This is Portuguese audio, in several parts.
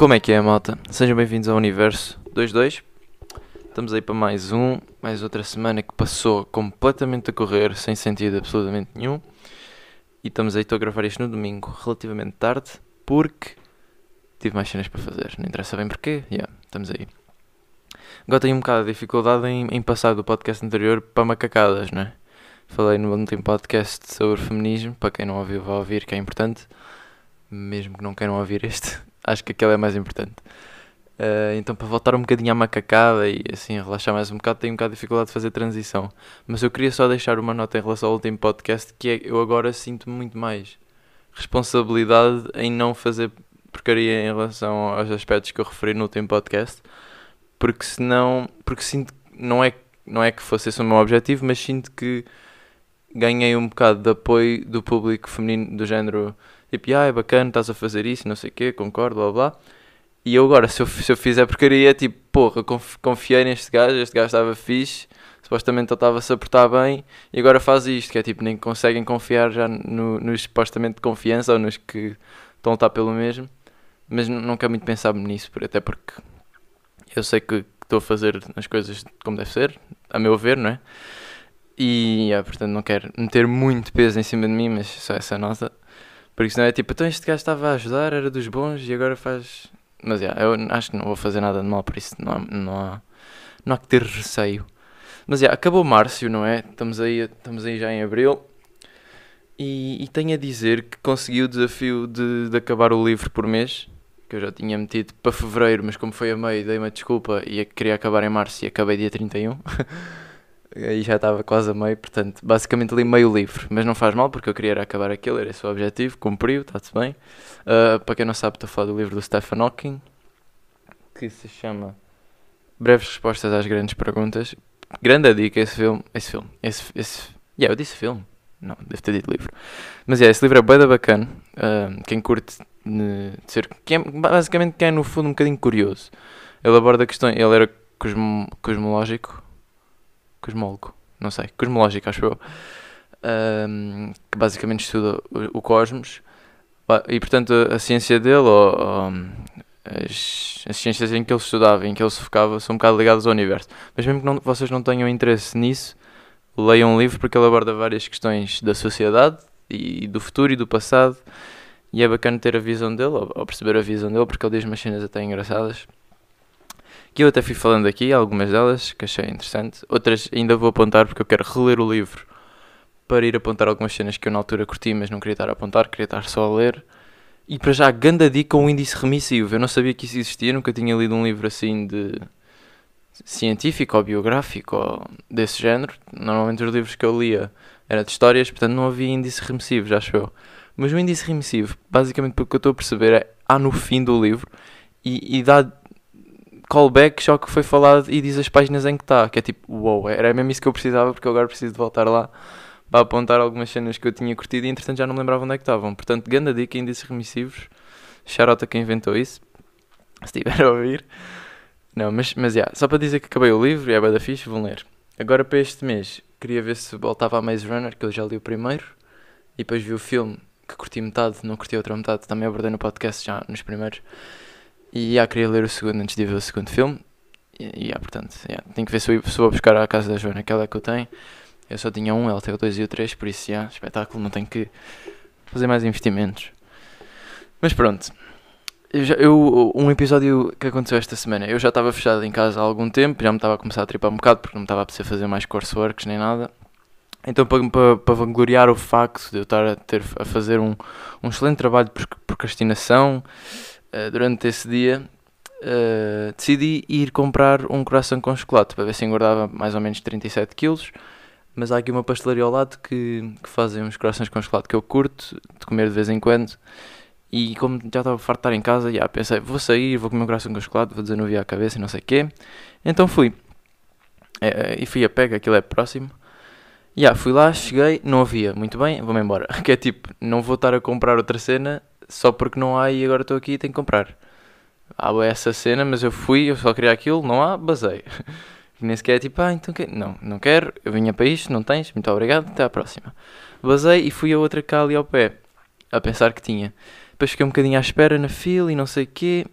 Como é que é, malta? Sejam bem-vindos ao Universo 22. Estamos aí para mais um, mais outra semana que passou completamente a correr, sem sentido absolutamente nenhum. E estamos aí, estou a gravar isto no domingo, relativamente tarde, porque tive mais cenas para fazer. Não interessa bem porquê, yeah, estamos aí. Agora tenho um bocado de dificuldade em, em passar do podcast anterior para macacadas, não é? Falei no último podcast sobre feminismo, para quem não ouviu, vai ouvir, que é importante. Mesmo que não queiram ouvir este, acho que aquele é mais importante. Uh, então, para voltar um bocadinho à macacada e assim relaxar mais um bocado, tenho um bocado de dificuldade de fazer transição. Mas eu queria só deixar uma nota em relação ao último podcast, que é eu agora sinto muito mais responsabilidade em não fazer porcaria em relação aos aspectos que eu referi no último podcast, porque senão, porque sinto, não é, não é que fosse esse o meu objetivo, mas sinto que ganhei um bocado de apoio do público feminino do género tipo, ah, é bacana, estás a fazer isso, não sei o quê, concordo, blá blá. E eu agora, se eu, se eu fizer porcaria, tipo, porra, confiei neste gajo, este gajo estava fixe, supostamente ele estava-se a bem, e agora faz isto, que é tipo, nem conseguem confiar já no, nos supostamente de confiança ou nos que estão a lutar pelo mesmo. Mas quero muito pensar nisso, até porque eu sei que estou a fazer as coisas como deve ser, a meu ver, não é? E, yeah, portanto, não quero meter muito peso em cima de mim, mas só essa nota. Porque senão é tipo, então este gajo estava a ajudar, era dos bons e agora faz. Mas yeah, eu acho que não vou fazer nada de mal, por isso não há, não há, não há que ter receio. Mas yeah, acabou Márcio, não é? Estamos aí, estamos aí já em Abril. E, e tenho a dizer que consegui o desafio de, de acabar o livro por mês, que eu já tinha metido para Fevereiro, mas como foi a meio, dei uma desculpa e queria acabar em Março e acabei dia 31. Aí já estava quase a meio, portanto, basicamente li meio livro, mas não faz mal porque eu queria acabar aquilo, era esse o objetivo, cumpriu, está-se bem. Uh, para quem não sabe, estou a falar do livro do Stephen Hawking, que se chama Breves Respostas às Grandes Perguntas. Grande dica esse filme, esse filme, esse, esse, yeah, eu disse filme, não, devo ter dito livro. Mas é, yeah, esse livro é bem bacana, uh, quem curte de ser, quem é, basicamente quem é no fundo um bocadinho curioso. Ele aborda questões, ele era cosmo, cosmológico, cosmólogo, não sei, cosmológico, acho eu, um, que basicamente estuda o, o, cosmos. E portanto, a, ciência dele, ou, ou as, as, ciências em que ele estudava, em que ele se focava, são um bocado ligadas ao universo. Mas mesmo que não, vocês não tenham interesse nisso, leiam um livro porque ele aborda várias questões da sociedade e do futuro e do passado. E é bacana ter a visão dele, ou, ou perceber a visão dele, porque ele diz umas cenas até engraçadas que eu até fui falando aqui, algumas delas que achei interessante, outras ainda vou apontar porque eu quero reler o livro para ir apontar algumas cenas que eu na altura curti, mas não queria estar a apontar, queria estar só a ler. E para já, ganda dica um índice remissivo. Eu não sabia que isso existia, nunca tinha lido um livro assim de científico ou biográfico ou desse género. Normalmente os livros que eu lia eram de histórias, portanto não havia índice remissivo, já acho eu. Mas o índice remissivo, basicamente pelo que eu estou a perceber, é há no fim do livro e, e dá callback só que foi falado e diz as páginas em que está, que é tipo, uou, wow, era mesmo isso que eu precisava porque eu agora preciso de voltar lá para apontar algumas cenas que eu tinha curtido e entretanto já não lembrava onde é que estavam. Portanto, grande dica, índices remissivos, charota quem inventou isso, se estiver a ouvir. Não, mas, mas yeah, só para dizer que acabei o livro e é bem da fixe, vão ler. Agora para este mês, queria ver se voltava a Maze Runner, que eu já li o primeiro, e depois vi o filme, que curti metade, não curti a outra metade, também abordei no podcast já nos primeiros. E já queria ler o segundo antes de ver o segundo filme. E, já, portanto, yeah, tenho que ver se, eu, vou buscar a casa da Joana, aquela que eu tenho. Eu só tinha um, ela tem o 2 e o 3, por isso, já, espetáculo, não tenho que fazer mais investimentos. Mas pronto. Eu já, eu, um episódio que aconteceu esta semana, eu já estava fechado em casa há algum tempo, já me estava a começar a tripar um bocado porque não me estava a precisar fazer mais courseworks nem nada. Então, para, para, para vangloriar o facto de eu estar a, ter, a fazer um, um excelente trabalho de procrastinação, uh, durante esse dia, uh, decidi ir comprar um coração com chocolate para ver se engordava mais ou menos 37 quilos. Mas há aqui uma pastelaria ao lado que, que fazem uns corações com chocolate que eu curto de comer de vez em quando. E como já estava farto de estar em casa, já pensei, vou sair, vou comer um coração com chocolate, vou desanuviar a cabeça e não sei o quê. Então fui. É, e fui a pega, aquilo é próximo. Já, fui lá, cheguei, não havia. Muito bem, vou-me embora. Que é tipo, não vou estar a comprar outra cena só porque não há e agora estou aqui e tenho que comprar. Há essa cena, mas eu fui, eu só queria aquilo, não há, basei. nem sequer é tipo, ah, então que... não, não quero, eu vinha para isto, não tens, muito obrigado, até à próxima. Basei e fui a outra cá ali ao pé, a pensar que tinha. Depois fiquei um bocadinho à espera na fila e não sei o quê.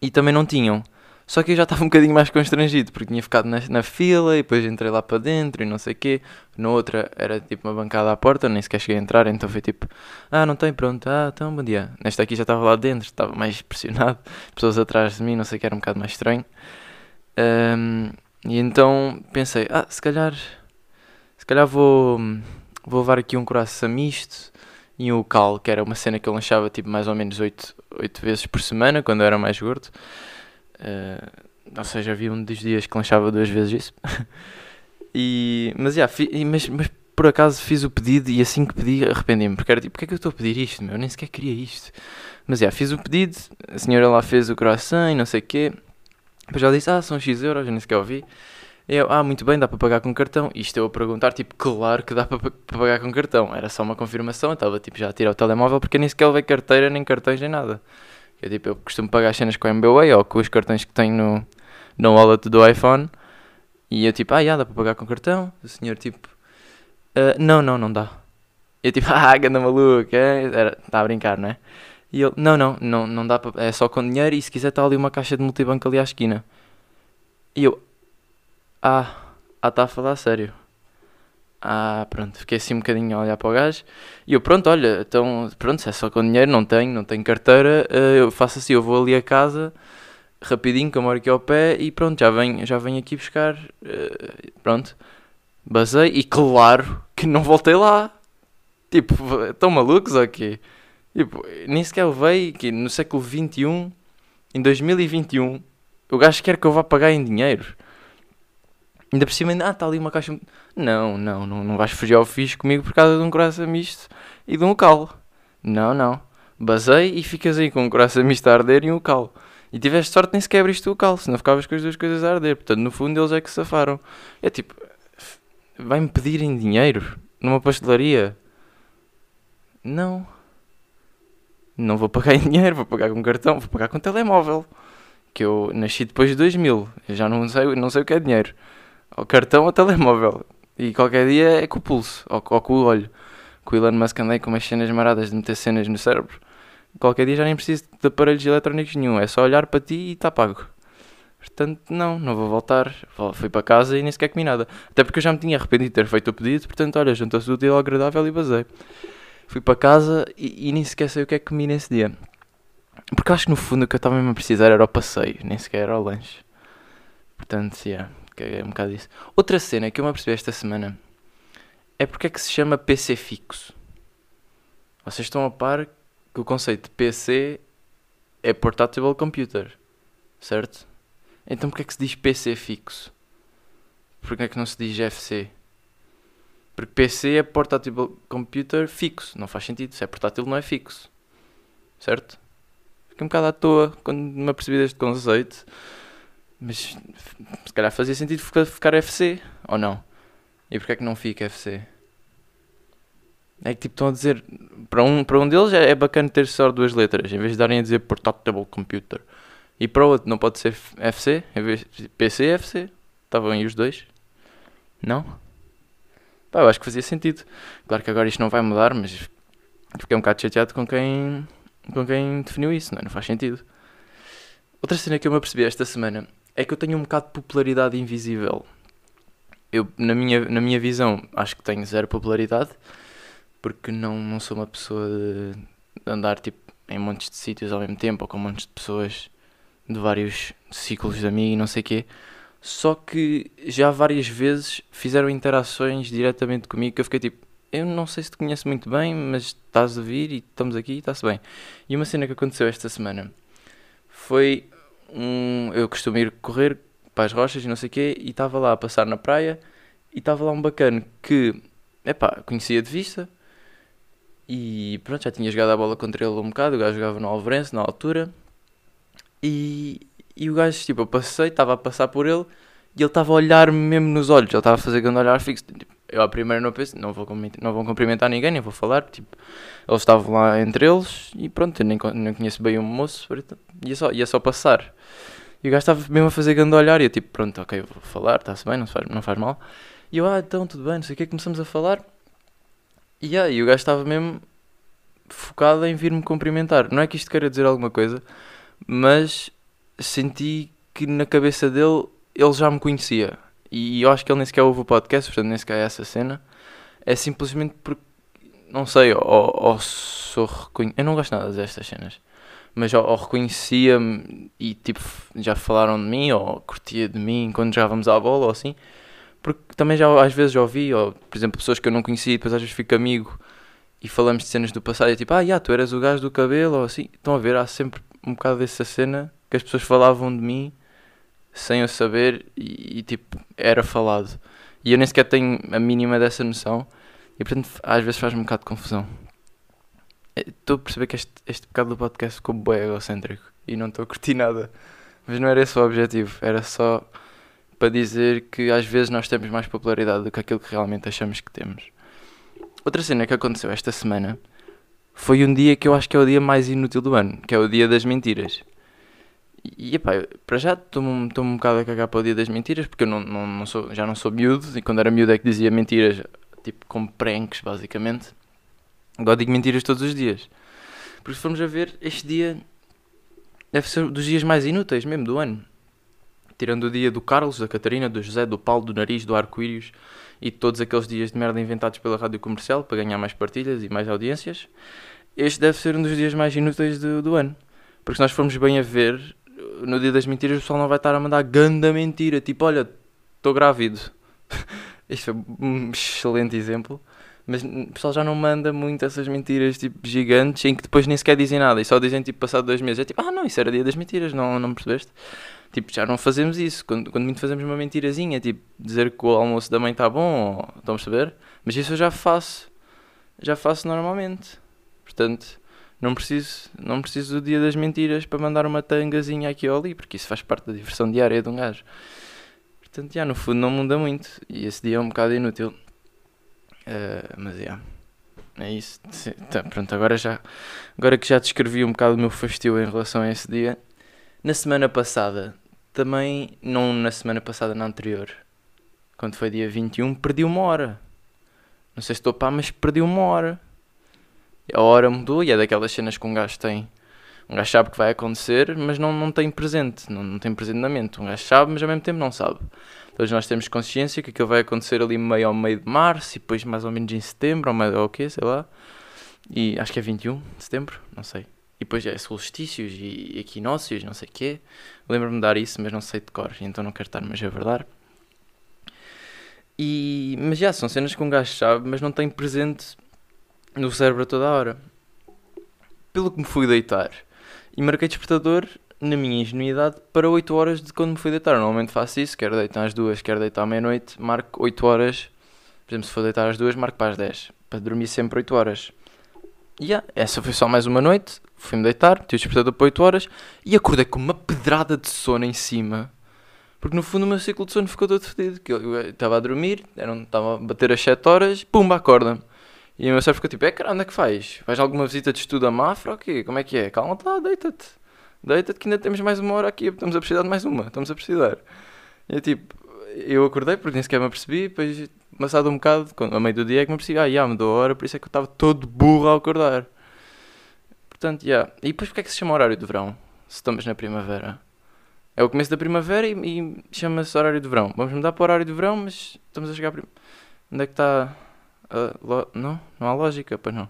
E também não tinham. Só que eu já estava um bocadinho mais constrangido, porque tinha ficado na, na, fila e depois entrei lá para dentro e não sei o quê. Na outra era tipo uma bancada à porta, nem sequer cheguei a entrar, então foi tipo, ah, não tem, pronto, ah, então bom dia. Nesta aqui já estava lá dentro, estava mais pressionado, pessoas atrás de mim, não sei o que, era um bocado mais estranho. Um, e então pensei, ah, se calhar, se calhar vou, vou levar aqui um coração misto e um cal, que era uma cena que eu lanchava tipo mais ou menos 8, 8 vezes por semana, quando eu era mais gordo. Uh, ou seja, havia um dos dias que lanchava duas vezes isso. e, mas, yeah, fi, mas, mas por acaso fiz o pedido e assim que pedi arrependi-me. Porque era tipo, porque é que eu estou a pedir isto? Meu? Eu nem sequer queria isto. Mas yeah, fiz o pedido, a senhora lá fez o croissant e não sei o quê. Depois ela disse, ah, são X euros, eu nem sequer ouvi. Eu, ah, muito bem, dá para pagar com cartão. Isto eu a perguntar, tipo, claro que dá para, para pagar com cartão. Era só uma confirmação, eu estava tipo já a tirar o telemóvel porque nem sequer levei carteira, nem cartões, nem nada. Eu, tipo, eu costumo pagar as cenas com a MBWay ou com os cartões que tenho no, no wallet do iPhone. E eu tipo, ah, já, dá para pagar com cartão? O senhor tipo, uh, não, não, não dá. Eu tipo, ah, ganda maluco, é? está a brincar, não é? E ele, não, não, não, não dá para, é só com dinheiro e se quiser está ali uma caixa de multibanco ali à esquina. E eu, ah, ah, está a falar sério. Ah, pronto, fiquei assim um bocadinho a olhar para o gajo. E eu, pronto, olha, então, pronto, se é só com dinheiro, não tenho, não tenho carteira, uh, eu faço assim, eu vou ali a casa, rapidinho, que eu moro aqui ao pé, e pronto, já venho, já venho aqui buscar, uh, pronto. Basei, e claro que não voltei lá. Tipo, estão malucos quê? Tipo, nem sequer levei, que no século XXI, em 2021, o gajo quer que eu vá pagar em dinheiro. Ainda por cima, ah, está ali uma caixa. Não, não, não, não vais fugir ao fixe comigo por causa de um coração misto e de um cal. Não, não. Basei e ficas aí com um coração misto a arder e um cal. E tiveste sorte nem sequer abriste o cal, senão ficavas com as duas coisas a arder. Portanto, no fundo, eles é que safaram. É tipo, vai-me pedirem dinheiro numa pastelaria? Não. Não vou pagar em dinheiro, vou pagar com cartão, vou pagar com telemóvel. Que eu nasci depois de 2000, eu já não sei, não sei o que é dinheiro ao cartão ou telemóvel. E qualquer dia é com o pulso, ou, ou com o olho. Com o Elon Musk andei com umas cenas maradas de meter cenas no cérebro. Qualquer dia já nem preciso de aparelhos eletrónicos nenhum, é só olhar para ti e está pago. Portanto, não, não vou voltar. Fui para casa e nem sequer comi nada. Até porque eu já me tinha arrependido de ter feito o pedido, portanto, olha, juntou-se útil ao agradável e basei. Fui para casa e, e, nem sequer sei o que é que comi nesse dia. Porque acho que no fundo o que eu estava mesmo a precisar era o passeio, nem sequer era o lanche. Portanto, yeah que é um bocado isso. Outra cena que eu me apercebi esta semana é porque é que se chama PC fixo. Vocês estão a par que o conceito de PC é Portable Computer, certo? Então porque é que se diz PC fixo? Porque é que não se diz FC? Porque PC é Portable Computer fixo, não faz sentido. Se é portátil, não é fixo, certo? Fiquei um bocado à toa quando me apercebi deste conceito. Mas se calhar fazia sentido ficar FC, ou não? E porquê é que não fica FC? É que tipo estão a dizer, para um, para um deles é, é bacana ter só duas letras, em vez de darem a dizer Portable Computer. E para o outro não pode ser FC, em vez de PC FC. Estavam aí os dois. Não? Pá, eu acho que fazia sentido. Claro que agora isto não vai mudar, mas fiquei um bocado chateado com quem, com quem definiu isso, não, é? não faz sentido. Outra cena que eu me apercebi esta semana é que eu tenho um bocado de popularidade invisível. Eu, na minha, na minha visão, acho que tenho zero popularidade, porque não, não sou uma pessoa de, andar tipo, em montes de sítios ao mesmo tempo, ou com montes de pessoas de vários ciclos de amigo e não sei o quê. Só que já várias vezes fizeram interações diretamente comigo que eu fiquei tipo, eu não sei se te conheço muito bem, mas estás a vir e estamos aqui e está-se bem. E uma cena que aconteceu esta semana foi um, eu costumo ir correr para as rochas e não sei o quê, e estava lá a passar na praia, e estava lá um bacana que, epá, conhecia de vista, e pronto, já tinha jogado a bola contra ele um bocado, o gajo jogava no Alvarense na altura, e, e o gajo, tipo, eu passei, estava a passar por ele, e ele estava a olhar-me mesmo nos olhos, ele estava a fazer grande olhar fixo, tipo, eu à primeira não pensei, não vou, não vou cumprimentar ninguém, nem vou falar, tipo, eles estavam lá entre eles, e pronto, eu nem, nem conheço bem o moço, ia só, ia só passar. E o gajo estava mesmo a fazer grande olhar, e eu tipo, pronto, ok, vou falar, está-se bem, não faz, não faz mal. E eu, ah, então, tudo bem, não sei o que, começamos a falar. E, ah, e o gajo estava mesmo focado em vir-me cumprimentar. Não é que isto queira dizer alguma coisa, mas senti que na cabeça dele ele já me conhecia. E eu acho que ele nem sequer ouve o podcast, portanto nem sequer é essa cena. É simplesmente porque, não sei, ou, ou sou reconhecido. Eu não gosto nada destas cenas. Mas ou, ou reconhecia-me e tipo já falaram de mim, ou curtia de mim quando jogávamos à bola ou assim. Porque também já às vezes já ouvi, ou por exemplo, pessoas que eu não conhecia e depois às vezes fico amigo e falamos de cenas do passado e tipo, ah, já, tu eras o gajo do cabelo ou assim. Estão a ver, há sempre um bocado dessa cena que as pessoas falavam de mim sem eu saber e, e, tipo, era falado. E eu nem sequer tenho a mínima dessa noção e portanto às vezes faz-me um bocado de confusão. É, estou a perceber que este, este bocado do podcast ficou bem egocêntrico e não estou a curtir nada. Mas não era esse o objetivo, era só para dizer que às vezes nós temos mais popularidade do que aquilo que realmente achamos que temos. Outra cena que aconteceu esta semana foi um dia que eu acho que é o dia mais inútil do ano, que é o dia das mentiras. E epá, para já estou-me um bocado a cagar para o dia das mentiras, porque eu não, não, não sou, já não sou miúdo, e quando era miúdo é que dizia mentiras, tipo como pranks, basicamente. Agora digo mentiras todos os dias. Porque se formos a ver, este dia deve ser dos dias mais inúteis mesmo do ano. Tirando o dia do Carlos, da Catarina, do José, do Paulo, do Nariz, do Arco-Íris e todos aqueles dias de merda inventados pela rádio comercial para ganhar mais partilhas e mais audiências, este deve ser um dos dias mais inúteis do, do ano. Porque se nós formos bem a ver, no dia das mentiras o pessoal não vai estar a mandar ganda mentira, tipo, olha, estou grávido. Isto foi um excelente exemplo. Mas o pessoal já não manda muito essas mentiras tipo gigantes em que depois nem sequer dizem nada e só dizem tipo passado dois meses. É tipo, ah não, isso era dia das mentiras, não, não percebeste? Tipo, já não fazemos isso. Quando, quando muito fazemos uma mentirazinha, tipo, dizer que o almoço da mãe está bom, ou, estão a perceber? Mas isso eu já faço. Já faço normalmente. Portanto, não preciso, não preciso do dia das mentiras para mandar uma tangazinha aqui ou ali, porque isso faz parte da diversão diária de um gajo. Portanto, já no fundo não muda muito. E esse dia é um bocado inútil. Uh, mas é. É isso. Tá, pronto, agora já. Agora que já descrevi um bocado o meu fastio em relação a esse dia. Na semana passada, também. Não na semana passada, na anterior. Quando foi dia 21, perdi uma hora. Não sei se estou pá, mas perdi uma hora. A hora mudou e é daquelas cenas que um gajo tem. Um gajo sabe que vai acontecer, mas não, não tem presente. Não, não tem presente na mente. Um gajo sabe, mas ao mesmo tempo não sabe. Todos nós temos consciência que aquilo vai acontecer ali meio ao meio de março e depois mais ou menos em setembro, ou, mais, ou o quê, sei lá. E acho que é 21 de setembro, não sei. E depois é solstícios e equinócios, não sei o quê. Lembro-me de dar isso, mas não sei de cor, então não quero estar-me a verdade. E, mas já, são cenas que um gajo sabe, mas não tem presente no cérebro a toda a hora. Pelo que me fui deitar e marquei despertador na minha ingenuidade, para 8 horas de quando me fui deitar. Normalmente faço isso, quero deitar às 2, quero deitar à meia-noite, marco 8 horas. Por exemplo, se for deitar às 2, marco para as 10. Para dormir sempre 8 horas. E yeah, essa foi só mais uma noite. Fui-me deitar, tive o despertador para 8 horas e acordei com uma pedrada de sono em cima. Porque no fundo o meu ciclo de sono ficou todo fedido. Eu estava a dormir, estava a bater as 7 horas, pumba, acorda-me. E o meu cérebro ficou tipo, é cara, onde é que faz? Vais alguma visita de estudo a Mafra ou quê? Como é que é? Calma-te lá, deita-te deita-te que ainda temos mais uma hora aqui, estamos a precisar de mais uma, estamos a precisar. E é tipo, eu acordei porque nem sequer me apercebi, depois, passado um bocado, a meio do dia é que me apercebi, ah, já mudou a hora, por isso é que eu estava todo burro ao acordar. Portanto, já. E depois porque é que se chama horário de verão? Se estamos na primavera. É o começo da primavera e, e chama-se horário de verão. Vamos mudar para o horário de verão, mas estamos a chegar a prim... Onde é que está... Lo... Não? Não há lógica, pois não.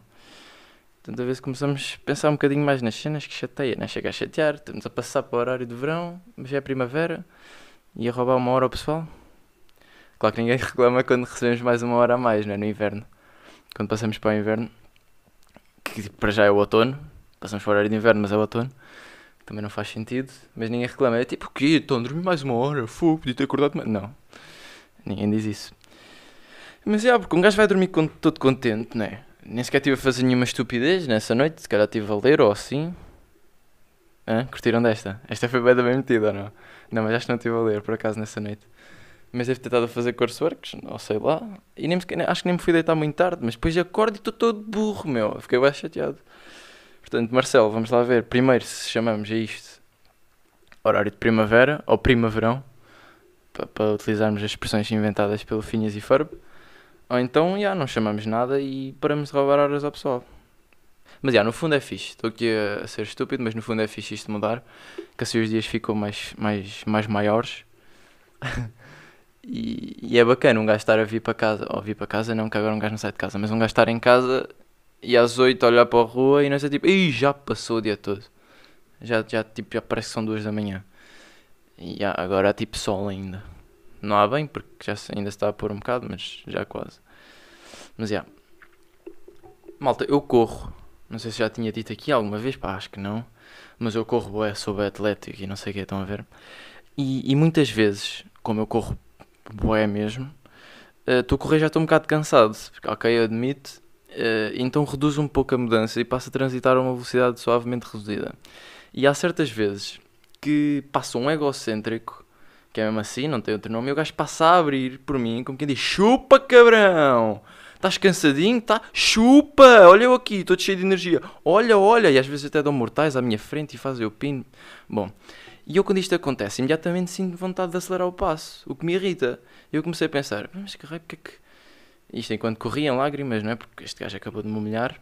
Portanto, a ver se começamos a pensar um bocadinho mais nas cenas que chateia, não é? Chega a chatear, estamos a passar para o horário de verão, mas é primavera, e a roubar uma hora ao pessoal. Claro que ninguém reclama quando recebemos mais uma hora a mais, não é? No inverno. Quando passamos para o inverno, que para já é o outono, passamos para o horário de inverno, mas é o outono, também não faz sentido, mas ninguém reclama. É tipo, o quê? Estão a dormir mais uma hora? Fogo, podia ter acordado mais. Não, ninguém diz isso. Mas é, porque um gajo vai dormir todo contente, não é? Nem sequer estive a fazer nenhuma estupidez nessa noite, se calhar estive a ler ou assim. Hã? Curtiram desta? Esta foi bem da bem metida não? Não, mas acho que não estive a ler por acaso nessa noite. Mas devo ter estado a fazer courseworks, ou sei lá. E nem, acho que nem me fui deitar muito tarde, mas depois acordo e estou todo burro, meu. Fiquei bem chateado. Portanto, Marcelo, vamos lá ver. Primeiro, se chamamos a isto horário de primavera ou primaverão, para, utilizarmos as expressões inventadas pelo Finhas e Ferb. Ou então, já, não chamamos nada e paramos de roubar horas ao pessoal. Mas já, no fundo é fixe. Estou aqui a, ser estúpido, mas no fundo é fixe isto mudar. Que assim os dias ficam mais, mais, mais maiores. e, e é bacana um gajo estar a vir para casa. Ou vir para casa, não, que agora um gajo não sai de casa. Mas um gajo estar em casa e às 8 olhar para a rua e não sei tipo, Ih, já passou o dia todo. Já, já, tipo, já parece que são duas da manhã. E já, agora há tipo sol ainda. Não há bem, porque já ainda está a pôr um bocado, mas já quase. Mas já. Malta, eu corro. Não sei se já tinha dito aqui alguma vez, pá, acho que não. Mas eu corro bué, sou atlético e não sei o que estão a ver. E, e muitas vezes, como eu corro bué mesmo, eh, estou a correr já estou um bocado cansado. Ok, eu admito. eh, então reduz um pouco a mudança e passo a transitar a uma velocidade suavemente reduzida. E há certas vezes que passa um egocêntrico, que é mesmo assim, não tem outro nome, e o gajo passa a abrir por mim, como quem diz: chupa cabrão! Estás cansadinho? Tá? Chupa! Olha eu aqui, estou cheio de energia. Olha, olha! E às vezes até dão mortais à minha frente e fazem o pino. Bom, e eu quando isto acontece, imediatamente sinto vontade de acelerar o passo, o que me irrita. Eu comecei a pensar: mas que raio, porque é que. Isto enquanto corria em lágrimas, não é? Porque este gajo acabou de me humilhar.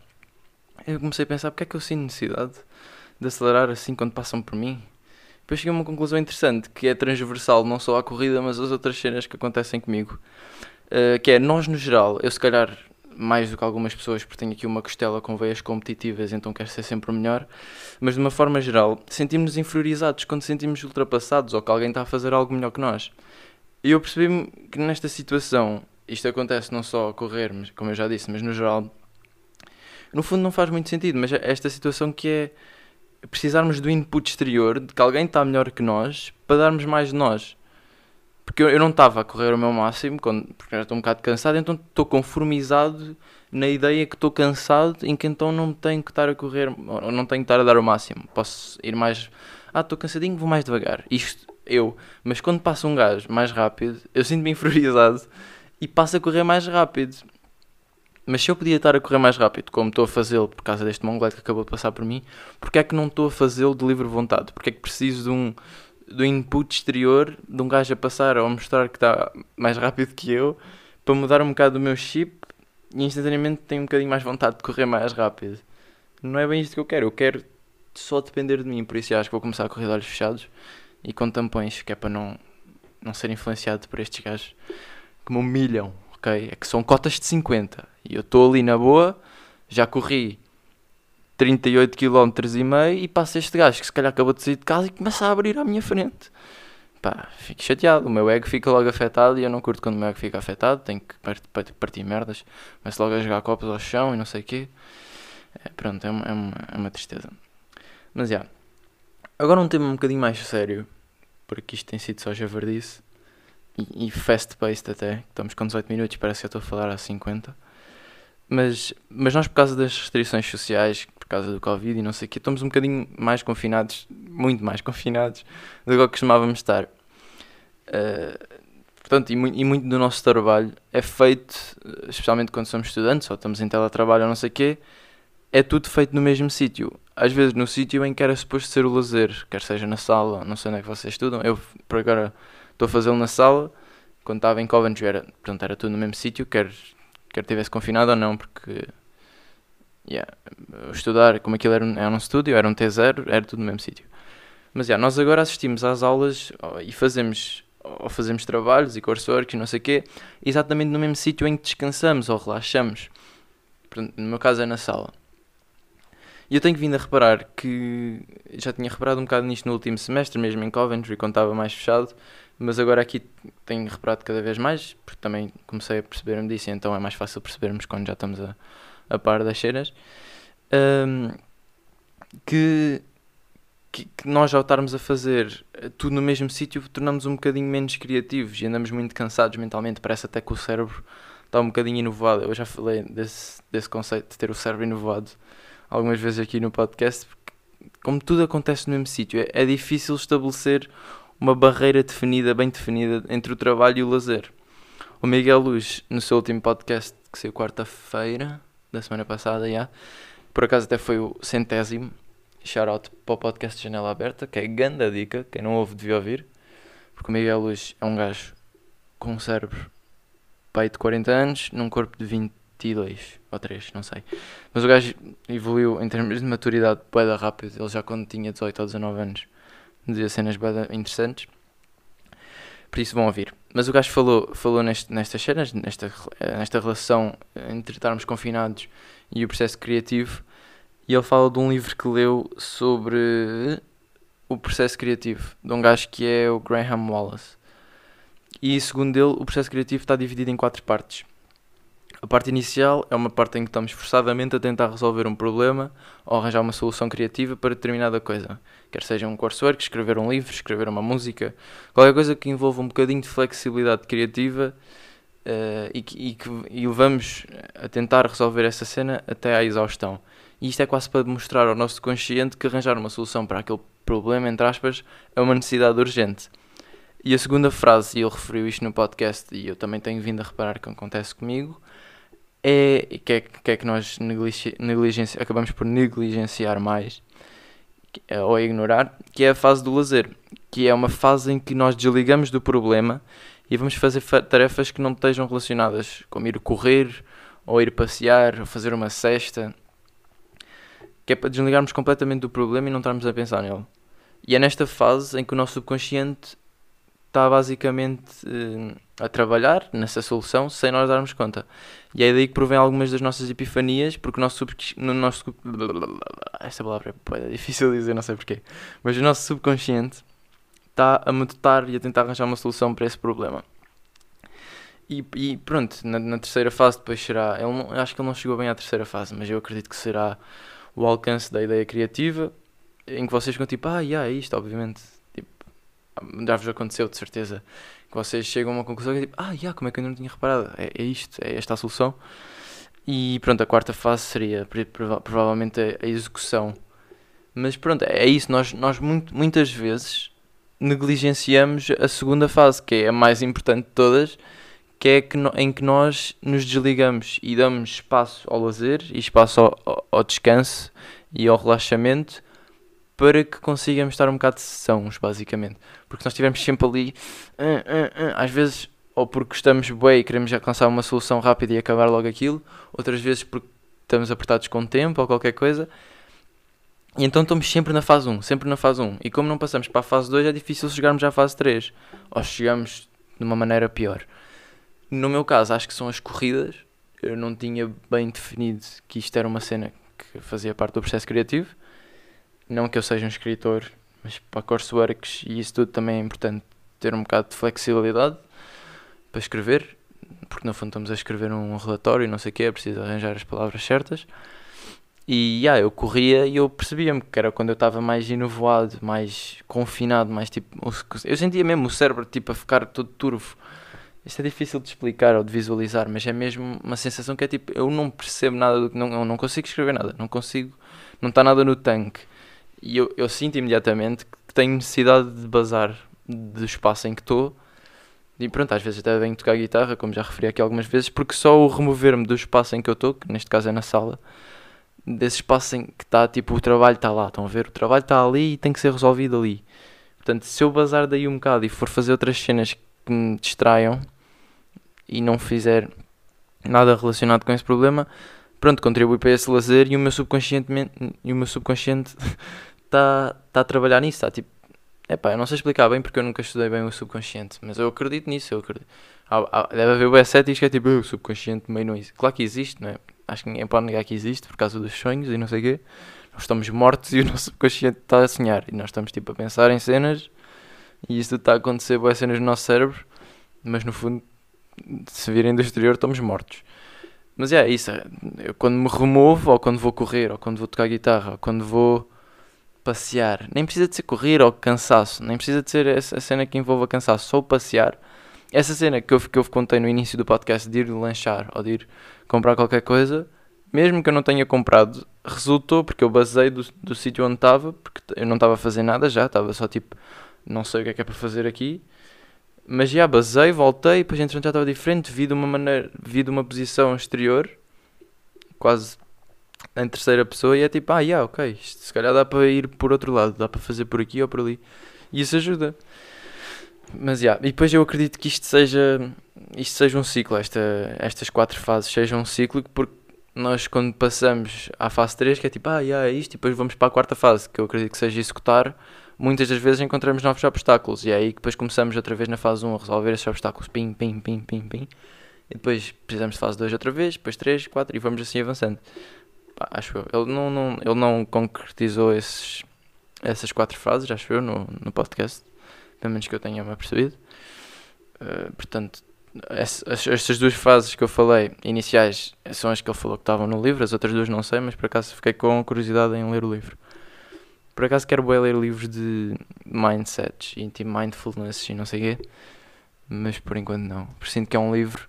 Eu comecei a pensar: porque é que eu sinto necessidade de acelerar assim quando passam por mim? Depois cheguei a uma conclusão interessante, que é transversal não só à corrida, mas às outras cenas que acontecem comigo. Uh, que é, nós no geral, eu se calhar mais do que algumas pessoas, porque tenho aqui uma costela com veias competitivas, então quero ser sempre o melhor, mas de uma forma geral, sentimos-nos inferiorizados quando sentimos ultrapassados ou que alguém está a fazer algo melhor que nós. E eu percebi-me que nesta situação, isto acontece não só a correr, mas, como eu já disse, mas no geral, no fundo não faz muito sentido, mas é esta situação que é precisarmos do input exterior, de que alguém está melhor que nós, para darmos mais de nós. Porque eu, eu não estava a correr o meu máximo, quando, porque já estou um bocado cansado, então estou conformizado na ideia que estou cansado, em que então não tenho que estar a correr, não tenho que estar a dar o máximo. Posso ir mais. Ah, estou cansadinho, vou mais devagar. Isto, eu. Mas quando passa um gajo mais rápido, eu sinto-me inferiorizado e passo a correr mais rápido. Mas se eu podia estar a correr mais rápido, como estou a fazê-lo por causa deste mongolete que acabou de passar por mim, porque é que não estou a fazê-lo de livre vontade? Porque é que preciso de um, do input exterior de um gajo a passar ou a mostrar que está mais rápido que eu para mudar um bocado o meu chip e instantaneamente tenho um bocadinho mais vontade de correr mais rápido. Não é bem isto que eu quero, eu quero só depender de mim, por isso acho que vou começar a correr de olhos fechados e com tampões, que é para não, não ser influenciado por estes gajos que me humilham, ok? É que são cotas de 50 e eu estou ali na boa, já corri 38 km e meio e passa este gajo que se calhar acabou de sair de casa e começa a abrir à minha frente. Pá, fico chateado, o meu ego fica logo afetado e eu não curto quando o meu ego fica afetado, tenho que part- part- partir merdas, começo logo a jogar copos ao chão e não sei o quê. É, pronto, é uma, é, uma, é uma tristeza. Mas já, agora um tema um bocadinho mais sério, porque isto tem sido só javardice e, e fast-paced até, estamos com 18 minutos, parece que eu estou a falar há 50. Mas, mas nós, por causa das restrições sociais, por causa do Covid e não sei o quê, estamos um bocadinho mais confinados, muito mais confinados do que costumávamos estar. Uh, portanto, e, mu e muito do nosso trabalho é feito, especialmente quando somos estudantes ou estamos em teletrabalho ou não sei o quê, é tudo feito no mesmo sítio. Às vezes no sítio em que era suposto ser o lazer, quer seja na sala, não sei onde é que vocês estudam. Eu, por agora, estou a fazê-lo na sala. Quando estava em Coventry, era, portanto, era tudo no mesmo sítio, quer quer tivesse confinado ou não, porque yeah, estudar, como aquilo era um, era um estúdio, era um T0, era tudo no mesmo sítio. Mas yeah, nós agora assistimos às aulas e fazemos, ou fazemos trabalhos e coursework e não sei o quê, exatamente no mesmo sítio em que descansamos ou relaxamos. No meu caso é na sala. E eu tenho vindo a reparar que já tinha reparado um bocado nisto no último semestre, mesmo em Coventry, quando estava mais fechado, mas agora aqui tenho reparado cada vez mais, porque também comecei a perceber-me disso, então é mais fácil percebermos quando já estamos a, a par das cheiras, um, que, que, que, nós ao estarmos a fazer tudo no mesmo sítio tornamos um bocadinho menos criativos e andamos muito cansados mentalmente, parece até que o cérebro está um bocadinho inovado. Eu já falei desse, desse conceito de ter o cérebro inovado algumas vezes aqui no podcast, como tudo acontece no mesmo sítio, é, é difícil estabelecer uma barreira definida, bem definida, entre o trabalho e o lazer. O Miguel Luz, no seu último podcast, que saiu quarta-feira da semana passada, já, por acaso até foi o centésimo, shout-out para o podcast Janela Aberta, que é grande dica, quem não ouve devia ouvir, porque o Miguel Luz é um gajo com um cérebro pai de 40 anos, num corpo de 20 22 ou 3, não sei. Mas o gajo evoluiu em termos de maturidade bem rápido. Ele já quando tinha 18 ou 19 anos dizia cenas interessantes. Por isso vão ouvir. Mas o gajo falou, falou neste, nestas cenas, nesta, nesta relação entre estarmos confinados e o processo criativo. E ele fala de um livro que leu sobre o processo criativo, de um gajo que é o Graham Wallace. E segundo ele, o processo criativo está dividido em quatro partes. A parte inicial é uma parte em que estamos forçadamente a tentar resolver um problema ou arranjar uma solução criativa para determinada coisa. Quer seja um coursework, escrever um livro, escrever uma música, qualquer coisa que envolva um bocadinho de flexibilidade criativa uh, e, que, e que e levamos a tentar resolver essa cena até à exaustão. E isto é quase para demonstrar ao nosso consciente que arranjar uma solução para aquele problema, entre aspas, é uma necessidade urgente. E a segunda frase, e ele referiu isto no podcast, e eu também tenho vindo a reparar que acontece comigo, é que é que, é que nós negligenci acabamos por negligenciar mais é, ou ignorar, que é a fase do lazer, que é uma fase em que nós desligamos do problema e vamos fazer tarefas que não estejam relacionadas, como ir correr, ou ir passear, ou fazer uma cesta, que é para desligarmos completamente do problema e não estarmos a pensar nele. E é nesta fase em que o nosso subconsciente está basicamente uh, a trabalhar nessa solução sem nós darmos conta. E é daí que provém algumas das nossas epifanias, porque o nosso, sub, no nosso esta palavra é difícil de dizer, não sei porquê, mas o nosso subconsciente está a meditar e a tentar arranjar uma solução para esse problema. E, e pronto, na, na, terceira fase depois será, ele não, acho que ele não chegou bem à terceira fase, mas eu acredito que será o alcance da ideia criativa, em que vocês ficam tipo, ah, yeah, é isto, obviamente, já vos aconteceu de certeza que vocês chegam a uma conclusão que é tipo, ah, yeah, como é que eu não tinha reparado? É, é isto, é esta a solução. E pronto, a quarta fase seria provavelmente a, execução. Mas pronto, é isso, nós, nós muito, muitas vezes negligenciamos a segunda fase, que é a mais importante de todas, que é que no, em que nós nos desligamos e damos espaço ao lazer e espaço ao, ao, ao descanso e ao relaxamento para que consigamos estar um bocado sessões, basicamente. Porque nós estivermos sempre ali, uh, uh, uh, às vezes, ou porque estamos bem e queremos alcançar uma solução rápida e acabar logo aquilo, outras vezes porque estamos apertados com tempo ou qualquer coisa. E então estamos sempre na fase 1, sempre na fase 1. E como não passamos para a fase 2, é difícil chegarmos à fase 3. Ou chegamos de uma maneira pior. No meu caso, acho que são as corridas. Eu não tinha bem definido que isto era uma cena que fazia parte do processo criativo não que eu seja um escritor, mas para courseworks e isso tudo também é importante ter um bocado de flexibilidade para escrever, porque no fundo estamos a escrever um relatório e não sei o que, é preciso arranjar as palavras certas. E yeah, eu corria e eu percebia-me que era quando eu estava mais inovoado, mais confinado, mais tipo. Eu sentia mesmo o cérebro tipo a ficar todo turvo. Isto é difícil de explicar ou de visualizar, mas é mesmo uma sensação que é tipo, eu não percebo nada do. Não, eu não consigo escrever nada, não consigo. Não está nada no tanque. E eu, eu sinto imediatamente que tenho necessidade de bazar do espaço em que estou. E pronto, às vezes até venho tocar guitarra, como já referi aqui algumas vezes, porque só o remover-me do espaço em que eu estou, que neste caso é na sala, desse espaço em que está, tipo, o trabalho está lá, estão a ver? O trabalho está ali e tem que ser resolvido ali. Portanto, se eu bazar daí um bocado e for fazer outras cenas que me distraiam e não fizer nada relacionado com esse problema, pronto, contribui para esse lazer e o meu subconsciente, e o meu subconsciente está tá a trabalhar nisso, está tipo. Epá, eu não sei explicar bem porque eu nunca estudei bem o subconsciente, mas eu acredito nisso, eu acredito. Há, há, deve haver o céticos que é tipo, o subconsciente meio não existe. Claro que existe, não é? Acho que ninguém pode negar que existe por causa dos sonhos e não sei o quê. Nós estamos mortos e o nosso subconsciente está a sonhar e nós estamos tipo a pensar em cenas e isso está a acontecer boas cenas no nosso cérebro, mas no fundo, se virem do exterior, estamos mortos. Mas é isso, eu quando me removo, ou quando vou correr, ou quando vou tocar guitarra, ou quando vou passear. Nem precisa de ser correr ou cansaço, nem precisa de ser essa cena que envolva cansaço, só passear. Essa cena que eu, que eu contei no início do podcast de ir lanchar ou de ir comprar qualquer coisa, mesmo que eu não tenha comprado, resultou porque eu basei do, do sítio onde estava, porque eu não estava a fazer nada já, estava só tipo, não sei o que é que é para fazer aqui. Mas já basei, voltei, depois entretanto já estava diferente, vi de uma maneira, vi de uma posição exterior, quase em terceira pessoa e é tipo, ah, yeah, ok, isto, se calhar dá para ir por outro lado, dá para fazer por aqui ou por ali. E isso ajuda. Mas, yeah, e depois eu acredito que isto seja, isto seja um ciclo, esta, estas quatro fases sejam um ciclo, porque nós quando passamos à fase 3, que é tipo, ah, yeah, é isto, e depois vamos para a quarta fase, que eu acredito que seja executar, muitas das vezes encontramos novos obstáculos, e é aí que depois começamos outra vez na fase 1 a resolver esses obstáculos, pim, pim, pim, pim, pim, e depois precisamos de fase 2 outra vez, depois 3, 4, e vamos assim avançando. Acho eu. Ele não, não, ele não concretizou esses, essas quatro fases, acho eu, no, no podcast, pelo menos que eu tenha-me apercebido. Uh, portanto, estas duas fases que eu falei, iniciais, são as que ele falou que estavam no livro, as outras duas não sei, mas por acaso fiquei com curiosidade em ler o livro. Por acaso quero bem ler livros de mindsets e de mindfulness e não sei o quê, mas por enquanto não. Por sinto que é um livro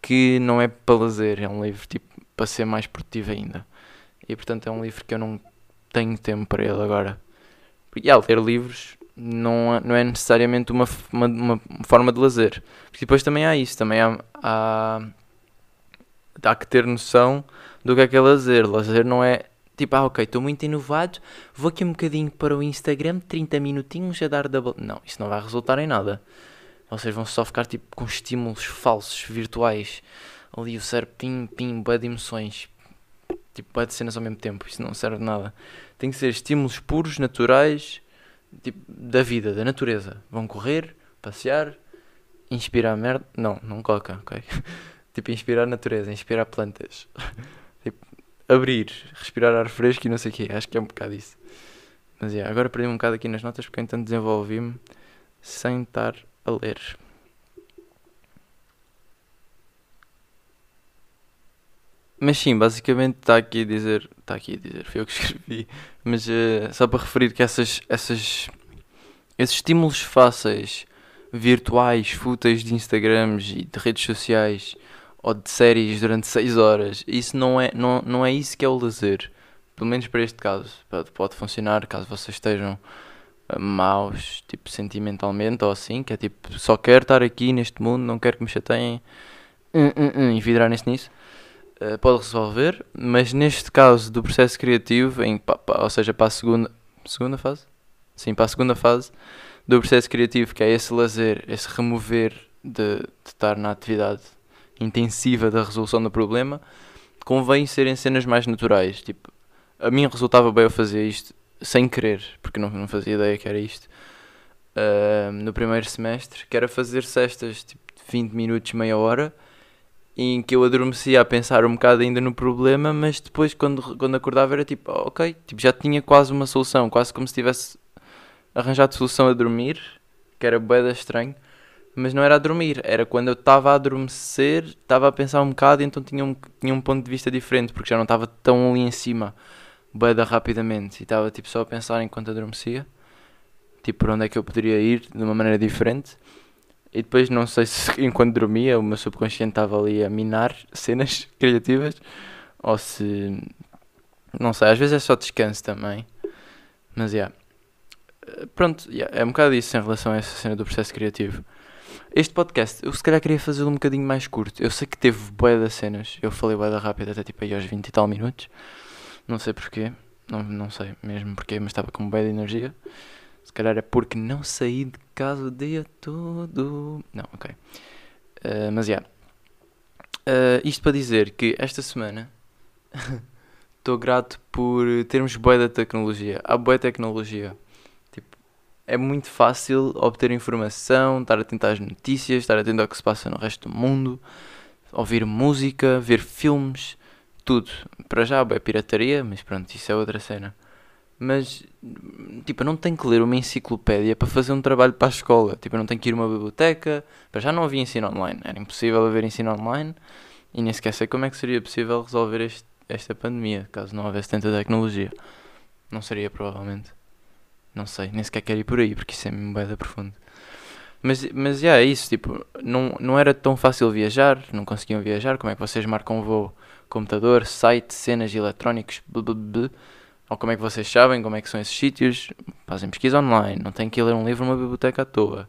que não é para lazer, é um livro tipo para ser mais produtivo ainda. E portanto é um livro que eu não tenho tempo para ele agora. E ao ler livros não, não é necessariamente uma, uma, uma, forma de lazer. Porque depois também há isso, também há, há, há que ter noção do que é que é lazer. Lazer não é tipo, ah ok, estou muito inovado, vou aqui um bocadinho para o Instagram, 30 minutinhos a dar double. Não, isso não vai resultar em nada. Vocês vão só ficar tipo com estímulos falsos, virtuais. Ali o cérebro, pim, pim, bué de emoções. Tipo, bué de cenas ao mesmo tempo. Isso não serve de nada. Tem que ser estímulos puros, naturais, tipo, da vida, da natureza. Vão correr, passear, inspirar merda. Não, não coca, ok? tipo, inspirar a natureza, inspirar plantas. tipo, abrir, respirar ar fresco e não sei o quê. Acho que é um bocado isso. Mas é, yeah, agora perdi um bocado aqui nas notas porque então desenvolvi-me sem estar a ler. Mas sim, basicamente está aqui a dizer. Está aqui a dizer, foi eu que escrevi. Mas uh, só para referir que essas, essas, esses estímulos fáceis, virtuais, fúteis de Instagrams e de redes sociais ou de séries durante 6 horas, isso não é, não, não é isso que é o lazer. Pelo menos para este caso. Pode, funcionar caso vocês estejam uh, maus, tipo sentimentalmente ou assim, que é tipo, só quero estar aqui neste mundo, não quero que me chateiem uh, uh, e vidrarem-se nisso. Uh, pode resolver, mas neste caso do processo criativo, em, ou seja, para a segunda, segunda fase? Sim, para a segunda fase do processo criativo, que é esse lazer, esse remover de, de estar na atividade intensiva da resolução do problema, convém serem cenas mais naturais. Tipo, a mim resultava bem eu fazer isto sem querer, porque não, não fazia ideia que era isto. Uh, no primeiro semestre, que era fazer cestas tipo, de 20 minutos, meia hora, em que eu adormecia a pensar um bocado ainda no problema, mas depois quando, quando acordava era tipo, oh, ok, tipo, já tinha quase uma solução, quase como se tivesse arranjado solução a dormir, que era boeda estranho, mas não era a dormir, era quando eu estava a adormecer, estava a pensar um bocado, então tinha um, tinha um ponto de vista diferente, porque já não estava tão ali em cima, boeda rapidamente, e estava tipo só a pensar enquanto adormecia, tipo por onde é que eu poderia ir de uma maneira diferente. E depois não sei se enquanto dormia o meu subconsciente estava ali a minar cenas criativas ou se. Não sei, às vezes é só descanso também. Mas yeah. Pronto, yeah, é um bocado isso em relação a essa cena do processo criativo. Este podcast, eu se calhar queria fazê-lo um bocadinho mais curto. Eu sei que teve bué das cenas. Eu falei bué da rápida até tipo aí aos 20 e tal minutos. Não sei porquê. Não, não sei mesmo porquê, mas estava com bué de energia. Se calhar é porque não saí de casa o dia todo. Não, ok. Uh, mas já. Yeah. Uh, isto para dizer que esta semana estou grato por termos boa da tecnologia. Há boa tecnologia. Tipo, é muito fácil obter informação, estar atento às notícias, estar atento ao que se passa no resto do mundo, ouvir música, ver filmes, tudo. Para já é pirataria, mas pronto, isso é outra cena mas tipo, eu não tenho que ler uma enciclopédia para fazer um trabalho para a escola. Tipo, eu não tenho que ir a uma biblioteca. Para já não havia ensino online, era impossível haver ensino online e nem sequer sei como é que seria possível resolver este, esta pandemia caso não houvesse tanta tecnologia. Não seria, provavelmente. Não sei, nem sequer quero ir por aí porque isso é mesmo bem profundo. Mas, mas yeah, é isso, tipo, não, não era tão fácil viajar, não conseguiam viajar. Como é que vocês marcam voo? Computador, site, cenas eletrónicos, blá blá blá ou como é que vocês sabem como é que são esses sítios? Fazem pesquisa online, não tem que ir ler um livro numa biblioteca à toa.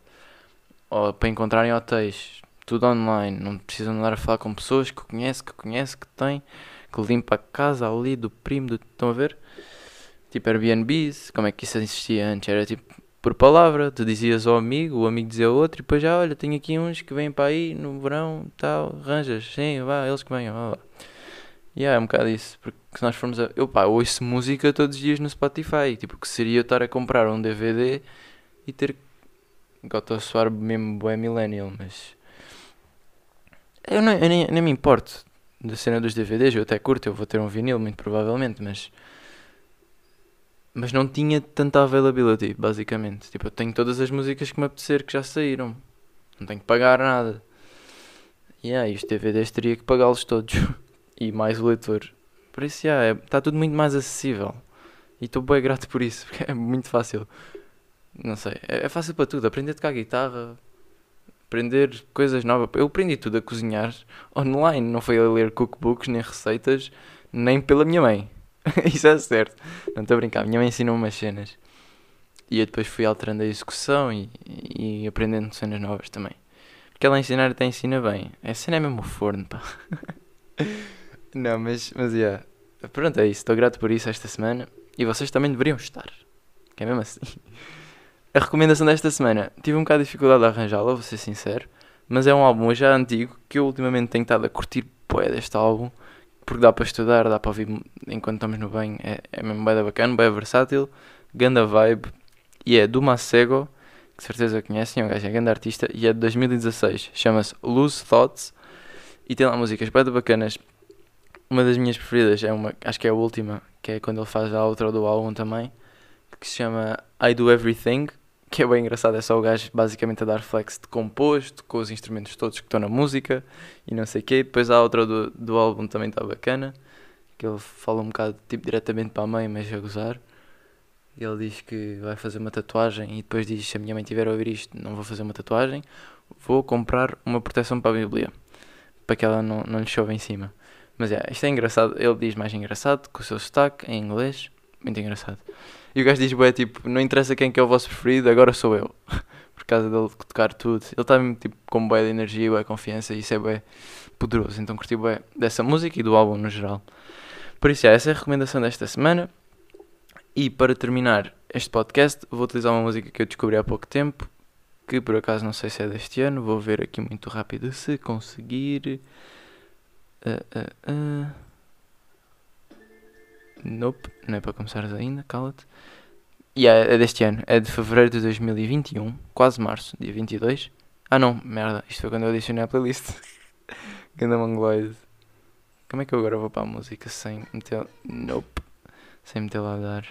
Ou para encontrarem hotéis, tudo online, não precisam andar a falar com pessoas que conhece, que conhece, que tem, que limpa a casa ali do primo, do... estão a ver? Tipo Airbnbs, como é que isso existia antes? Era tipo, por palavra, tu dizias ao amigo, o amigo dizia ao outro, e depois já, olha, tenho aqui uns que vêm para aí no verão, tal, arranjas, sim, vá, eles que venham, vá, vá. Yeah, é um bocado isso, porque se nós formos a. Eu pá, ouço música todos os dias no Spotify, tipo, que seria eu estar a comprar um DVD e ter. Agora a soar mesmo boé millennial, mas. Eu, não, eu nem, nem me importo da cena dos DVDs, eu até curto, eu vou ter um vinil, muito provavelmente, mas mas não tinha tanta availability, basicamente. Tipo, eu tenho todas as músicas que me apetecer que já saíram. Não tenho que pagar nada. E yeah, os DVDs teria que pagá-los todos. e mais o leitor. Por isso, yeah, está é, tudo muito mais acessível. E estou bem grato por isso, porque é muito fácil. Não sei, é, é fácil para tudo. Aprender a tocar guitarra, aprender coisas novas. Eu aprendi tudo a cozinhar online, não foi a ler cookbooks nem receitas, nem pela minha mãe. Isso é certo. Não estou a brincar. Minha mãe ensinou umas cenas. E eu depois fui alterando a execução e, e aprendendo cenas novas também. Porque ela ensinar até ensina bem. A cena é mesmo o forno, pá. Não, mas, mas, yeah. Pronto, é isso. Estou grato por isso esta semana. E vocês também deveriam estar. Que é mesmo assim. A recomendação desta semana. Tive um bocado de dificuldade a arranjá-la, vou ser sincero. Mas é um álbum já antigo que eu ultimamente tenho estado a curtir poé deste álbum porque dá para estudar, dá para ouvir enquanto estamos no banho, é, é mesmo bem bacana, bem versátil, ganda vibe, e é do Macego, que certeza conhecem, é um gajo é grande artista, e é de 2016, chama-se Loose Thoughts, e tem lá músicas bem bacanas, uma das minhas preferidas é uma, acho que é a última, que é quando ele faz a outra do álbum também, que se chama I Do Everything, que é bem engraçado, é só o gajo basicamente a dar flex de composto, com os instrumentos todos que estão na música e não sei o quê. Depois há outra do, do álbum também está bacana, que ele fala um bocado tipo diretamente para a mãe, mas a gozar. Ele diz que vai fazer uma tatuagem e depois diz: Se a minha mãe tiver a ouvir isto, não vou fazer uma tatuagem, vou comprar uma proteção para a Bíblia, para que ela não, não lhe chove em cima. Mas é, isto é engraçado. Ele diz mais engraçado, com o seu sotaque em inglês, muito engraçado. E o gajo diz, bué, tipo, não interessa quem que é o vosso preferido, agora sou eu. Por causa dele tocar tudo. Ele está tipo, com bué de energia, bué confiança e isso é bué poderoso. Então curti bué dessa música e do álbum no geral. Por isso, é, essa é a recomendação desta semana. E para terminar este podcast, vou utilizar uma música que eu descobri há pouco tempo, que por acaso não sei se é deste ano, vou ver aqui muito rápido se conseguir. Uh, uh, uh. Nope, não é para começares ainda, cala-te. E yeah, é deste ano, é de fevereiro de 2021, quase março, dia 22. Ah não, merda, isto foi quando eu adicionei a playlist. Ganda mongoloide. Como é que eu agora vou para a música sem meter. Nope. Sem meter lá a dar.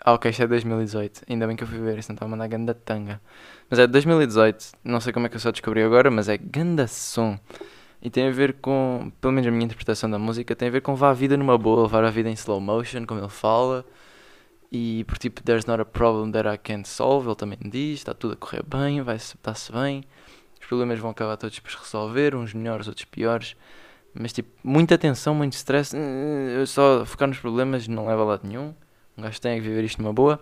Ah, ok, isto é 2018. Ainda bem que eu fui ver, isso não estava a mandar ganda tanga. Mas é de 2018. Não sei como é que eu só descobri agora, mas é ganda som. E tem a ver com, pelo menos a minha interpretação da música, tem a ver com levar a vida numa boa, levar a vida em slow motion, como ele fala. E por tipo, there's not a problem that I can't solve, ele também diz, está tudo a correr bem, vai está-se bem. Os problemas vão acabar todos por se resolver, uns melhores, outros piores. Mas tipo, muita tensão, muito stress, eh, só focar nos problemas não leva a lado nenhum. Um gajo tem que viver isto numa boa.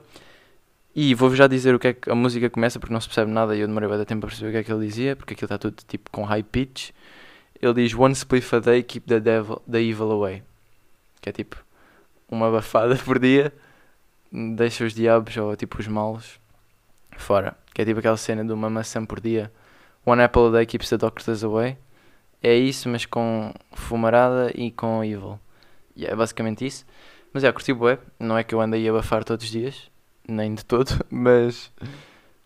E vou-vos já dizer o que é que a música começa, porque não se percebe nada e eu demorei bastante tempo a perceber o que é que ele dizia, porque aquilo está tudo tipo com high pitch ele diz One spliff a day, keep the, devil, the evil away. Que é tipo uma bafada por dia, deixa os diabos ou tipo os maus fora. Que é tipo aquela cena de uma maçã por dia. One apple a day keeps the doctors away. É isso, mas com fumarada e com evil. E é basicamente isso. Mas é, curti bué. Não é que eu andei a abafar todos os dias, nem de todo, mas.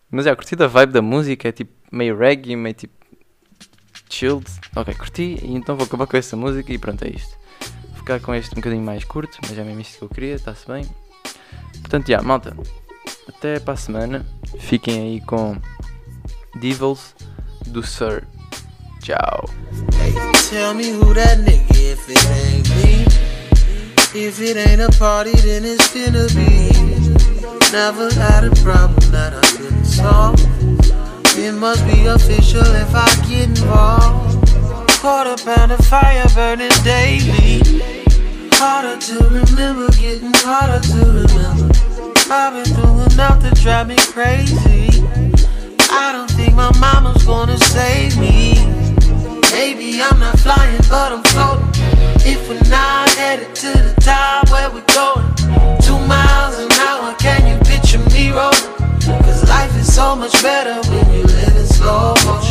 Mas é, curti da vibe da música, é tipo meio reggae, meio tipo chilled. Ok, curti, e então vou acabar com essa música e pronto, é isto. Vou ficar com este um bocadinho mais curto, mas é mesmo isto que eu queria, está-se bem. Portanto, já, malta, até para a semana. Fiquem aí com Devils do Sir. Tchau. If it ain't a party, then it's gonna be. Never had a problem that I couldn't solve. It must be official if I get involved. Quarter pound of fire burning daily. Harder to remember, getting harder to remember. I've been through enough to drive me crazy. I don't think my mama's gonna save me. Maybe I'm not flying, but I'm floating. If we're not headed to the top, where we going? Two miles an hour, can you picture me rolling? so much better when you live in slow motion.